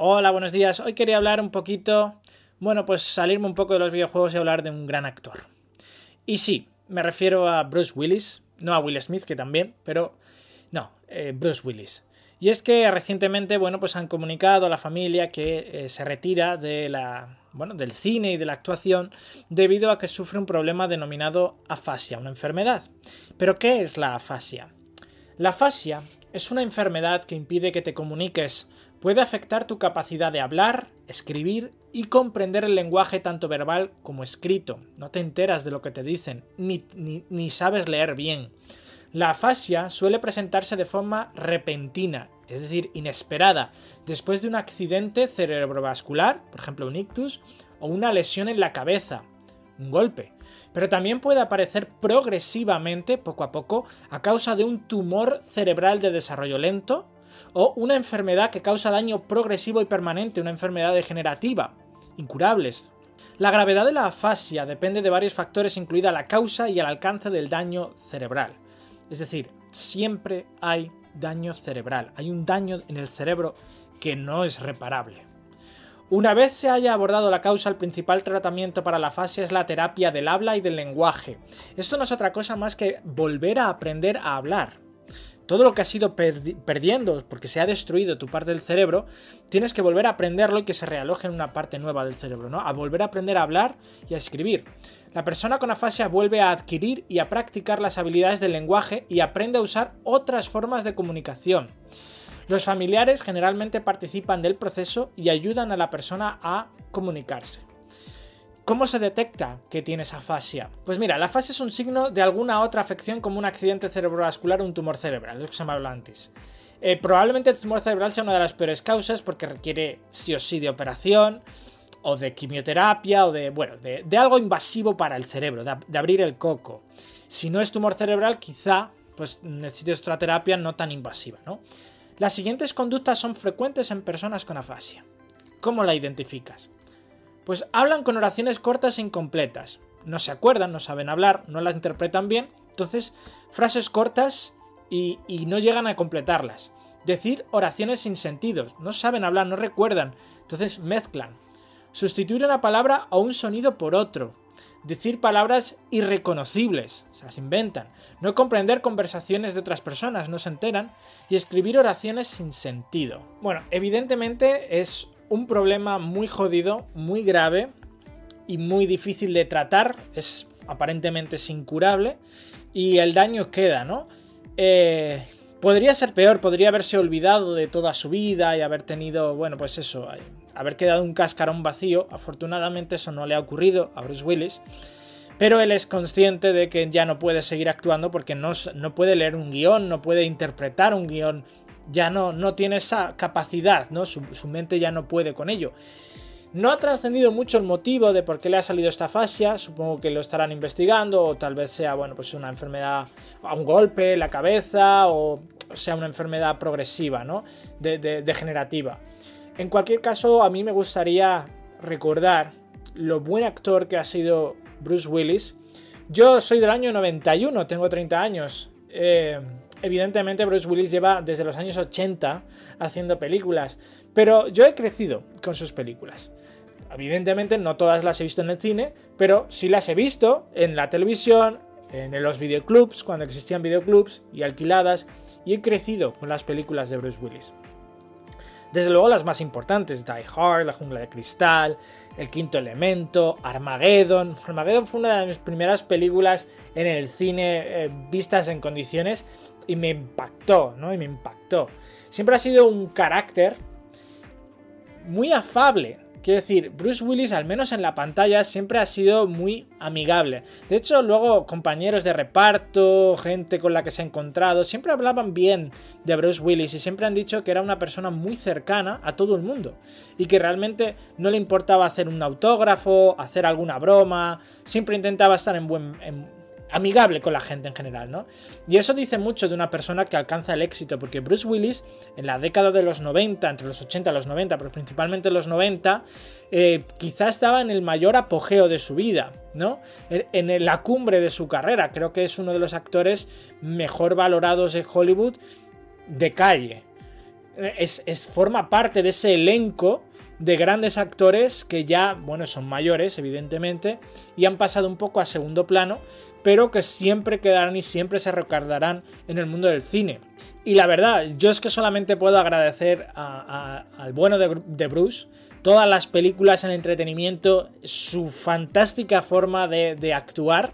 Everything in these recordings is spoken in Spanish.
Hola, buenos días. Hoy quería hablar un poquito, bueno, pues salirme un poco de los videojuegos y hablar de un gran actor. Y sí, me refiero a Bruce Willis, no a Will Smith, que también, pero no, eh, Bruce Willis. Y es que recientemente, bueno, pues han comunicado a la familia que eh, se retira de la, bueno, del cine y de la actuación debido a que sufre un problema denominado afasia, una enfermedad. ¿Pero qué es la afasia? La afasia es una enfermedad que impide que te comuniques, puede afectar tu capacidad de hablar, escribir y comprender el lenguaje tanto verbal como escrito. No te enteras de lo que te dicen, ni, ni, sabes leer bien. La afasia suele presentarse de forma repentina, es decir, inesperada, después de un accidente cerebrovascular, por ejemplo un ictus, o una lesión en la cabeza, un golpe pero también puede aparecer progresivamente, poco a poco, a causa de un tumor cerebral de desarrollo lento o una enfermedad que causa daño progresivo y permanente, una enfermedad degenerativa, incurables. La gravedad de la afasia depende de varios factores, incluida la causa y el alcance del daño cerebral. Es decir, siempre hay daño cerebral, hay un daño en el cerebro que no es reparable. Una vez se haya abordado la causa, el principal tratamiento para la fase es la terapia del habla y del lenguaje. Esto no es otra cosa más que volver a aprender a hablar. Todo lo que has ido perdiendo porque se ha destruido tu parte del cerebro, tienes que volver a aprenderlo y que se realoje en una parte nueva del cerebro, ¿no? A volver a aprender a hablar y a escribir. La persona con afasia vuelve a adquirir y a practicar las habilidades del lenguaje y aprende a usar otras formas de comunicación. Los familiares generalmente participan del proceso y ayudan a la persona a comunicarse. ¿Cómo se detecta que tienes afasia? Pues mira, la afasia es un signo de alguna otra afección como un accidente cerebrovascular o un tumor cerebral, lo que se habló antes. Eh, probablemente el tumor cerebral sea una de las peores causas porque requiere sí o sí de operación o de quimioterapia o de, bueno, de, algo invasivo para el cerebro, de, de, abrir el coco. Si no es tumor cerebral, quizá pues necesites otra terapia no tan invasiva, ¿no? Las siguientes conductas son frecuentes en personas con afasia. ¿Cómo la identificas? Pues hablan con oraciones cortas e incompletas. No se acuerdan, no saben hablar, no las interpretan bien. Entonces, frases cortas y, no llegan a completarlas. Decir oraciones sin sentido. No saben hablar, no recuerdan. Entonces mezclan. Sustituir una palabra o un sonido por otro decir palabras irreconocibles, se las inventan, no comprender conversaciones de otras personas, no se enteran, y escribir oraciones sin sentido. Bueno, evidentemente es un problema muy jodido, muy grave y muy difícil de tratar, es aparentemente incurable, y el daño queda, ¿no? Eh, podría ser peor, podría haberse olvidado de toda su vida y haber tenido, bueno, pues eso, haber quedado un cascarón vacío. Afortunadamente eso no le ha ocurrido a Bruce Willis. Pero él es consciente de que ya no puede seguir actuando porque no, no puede leer un guion, no puede interpretar un guion, ya no, no tiene esa capacidad, ¿no? Su, mente ya no puede con ello. No ha trascendido mucho el motivo de por qué le ha salido esta fascia, supongo que lo estarán investigando, o tal vez sea, bueno, pues una enfermedad, un golpe en la cabeza, o sea una enfermedad progresiva, ¿no? degenerativa. En cualquier caso, a mí me gustaría recordar lo buen actor que ha sido Bruce Willis. Yo soy del año 91, tengo 30 años. Eh, evidentemente Bruce Willis lleva desde los años 80 haciendo películas, pero yo he crecido con sus películas. Evidentemente no todas las he visto en el cine, pero sí las he visto en la televisión, en los videoclubs, cuando existían videoclubs y alquiladas, y he crecido con las películas de Bruce Willis. Desde luego las más importantes, Die Hard, La Jungla de Cristal, El Quinto Elemento, Armageddon. Armageddon fue una de mis primeras películas en el cine eh, vistas en condiciones y me impactó, ¿no? Y me impactó. Siempre ha sido un carácter muy afable, Quiero decir, Bruce Willis, al menos en la pantalla, siempre ha sido muy amigable. De hecho, luego compañeros de reparto, gente con la que se ha encontrado, siempre hablaban bien de Bruce Willis y siempre han dicho que era una persona muy cercana a todo el mundo. Y que realmente no le importaba hacer un autógrafo, hacer alguna broma, siempre intentaba estar en buen, amigable con la gente en general, ¿no? Y eso dice mucho de una persona que alcanza el éxito, porque Bruce Willis, en la década de los 90, entre los 80 y los 90, pero principalmente los 90, eh, quizás estaba en el mayor apogeo de su vida, ¿no? En la cumbre de su carrera. Creo que es uno de los actores mejor valorados de Hollywood de calle. es, forma parte de ese elenco de grandes actores que ya, bueno, son mayores, evidentemente, y han pasado un poco a segundo plano, pero que siempre quedarán y siempre se recordarán en el mundo del cine. Y la verdad, yo es que solamente puedo agradecer al bueno de, Bruce todas las películas, el entretenimiento, su fantástica forma de actuar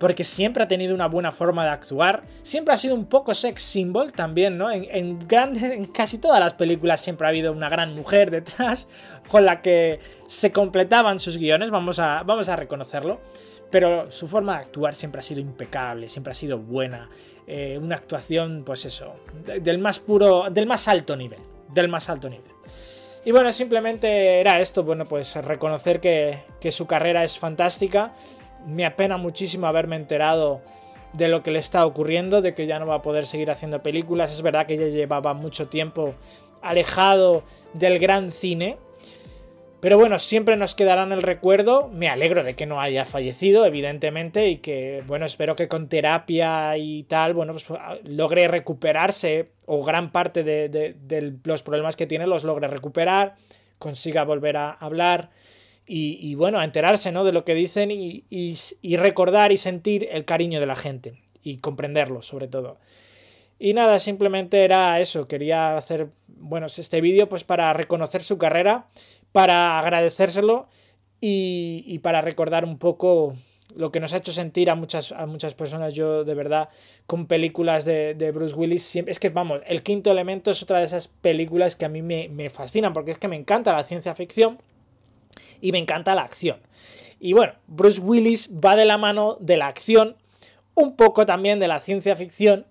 porque siempre ha tenido una buena forma de actuar, siempre ha sido un poco sex symbol también, ¿no? En, grandes, en casi todas las películas siempre ha habido una gran mujer detrás con la que se completaban sus guiones, vamos a, vamos a reconocerlo, pero su forma de actuar siempre ha sido impecable, siempre ha sido buena, eh, una actuación, pues eso, del más puro, del más alto nivel, del más alto nivel. Y bueno, simplemente era esto, bueno, pues reconocer que, que su carrera es fantástica, me apena muchísimo haberme enterado de lo que le está ocurriendo, de que ya no va a poder seguir haciendo películas. Es verdad que ya llevaba mucho tiempo alejado del gran cine. Pero bueno, siempre nos quedará en el recuerdo. Me alegro de que no haya fallecido, evidentemente, y que, bueno, espero que con terapia y tal, bueno, pues logre recuperarse, o gran parte de, de los problemas que tiene los logre recuperar, consiga volver a hablar y, bueno, a enterarse ¿no? de lo que dicen y, y, recordar y sentir el cariño de la gente y comprenderlo sobre todo. Y nada, simplemente era eso, quería hacer, bueno, este vídeo pues para reconocer su carrera, para agradecérselo y, y, para recordar un poco lo que nos ha hecho sentir a muchas, a muchas personas, yo de verdad, con películas de, de Bruce Willis, siempre, es que vamos, El Quinto Elemento es otra de esas películas que a mí me, me fascinan, porque es que me encanta la ciencia ficción y me encanta la acción. Y bueno, Bruce Willis va de la mano de la acción, un poco también de la ciencia ficción,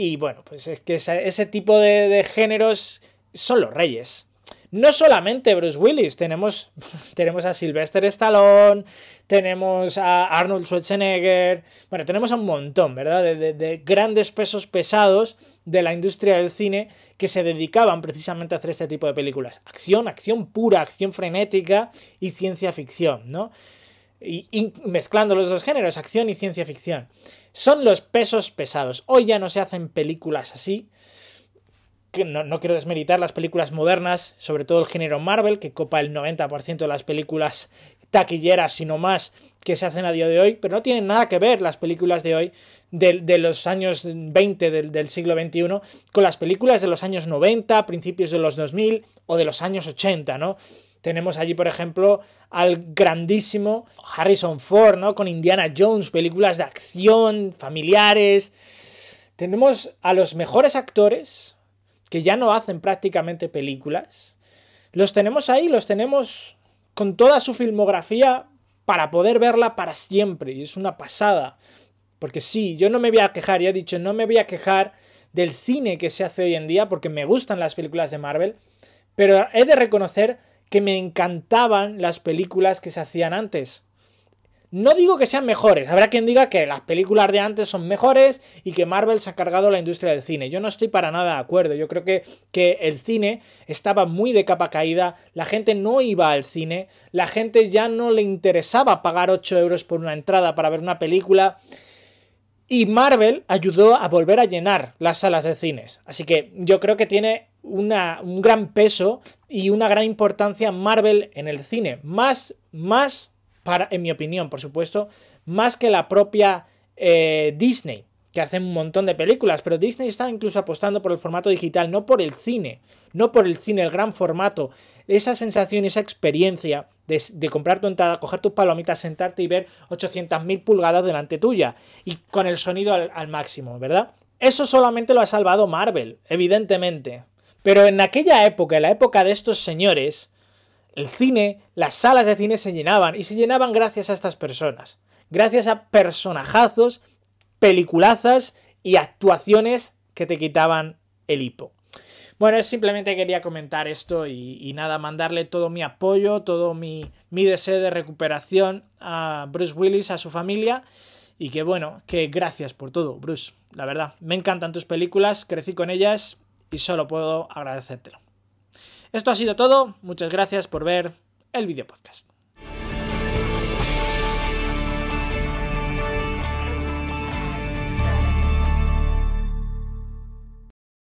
y bueno, pues es que ese, tipo de, géneros son los reyes no solamente Bruce Willis, tenemos, tenemos a Sylvester Stallone, tenemos a Arnold Schwarzenegger, bueno, tenemos a un montón, ¿verdad? De, grandes pesos pesados de la industria del cine que se dedicaban precisamente a hacer este tipo de películas. Acción, acción pura, acción frenética y ciencia ficción, ¿no? Y mezclando los dos géneros, acción y ciencia ficción. Son los pesos pesados. Hoy ya no se hacen películas así no, quiero desmeritar las películas modernas, sobre todo el género Marvel, que copa el 90% de las películas taquilleras, sino más, que se hacen a día de hoy, pero no tienen nada que ver las películas de hoy, de, los años 20 del, del, siglo XXI, con las películas de los años 90, principios de los 2000 o de los años 80, ¿no? Tenemos allí, por ejemplo, al grandísimo Harrison Ford, ¿no? Con Indiana Jones, películas de acción, familiares. Tenemos a los mejores actores, que ya no hacen prácticamente películas, los tenemos ahí, los tenemos con toda su filmografía para poder verla para siempre. Y es una pasada. Porque sí, yo no me voy a quejar, ya he dicho, no me voy a quejar del cine que se hace hoy en día, porque me gustan las películas de Marvel, pero he de reconocer que me encantaban las películas que se hacían antes. No digo que sean mejores, habrá quien diga que las películas de antes son mejores y que Marvel se ha cargado la industria del cine. Yo no estoy para nada de acuerdo. Yo creo que, que el cine estaba muy de capa caída, la gente no iba al cine, la gente ya no le interesaba pagar 8 euros por una entrada para ver una película. Y Marvel ayudó a volver a llenar las salas de cines. Así que yo creo que tiene una, un gran peso y una gran importancia Marvel en el cine. Más, más en mi opinión, por supuesto, más que la propia eh, Disney, que hace un montón de películas, pero Disney está incluso apostando por el formato digital, no por el cine, no por el cine, el gran formato, esa sensación, esa experiencia de, comprar tu entrada, coger tus palomitas, sentarte y ver 800.000 pulgadas delante tuya y con el sonido al máximo, ¿verdad? Eso solamente lo ha salvado Marvel, evidentemente. Pero en aquella época, en la época de estos señores, el cine, las salas de cine se llenaban y se llenaban gracias a estas personas, gracias a personajazos, peliculazas y actuaciones que te quitaban el hipo. Bueno, simplemente quería comentar esto y, nada, mandarle todo mi apoyo, todo mi, mi deseo de recuperación a Bruce Willis, a su familia. Y que bueno, que gracias por todo, Bruce. La verdad, me encantan tus películas, crecí con ellas y solo puedo agradecértelo. Esto ha sido todo, muchas gracias por ver el video podcast.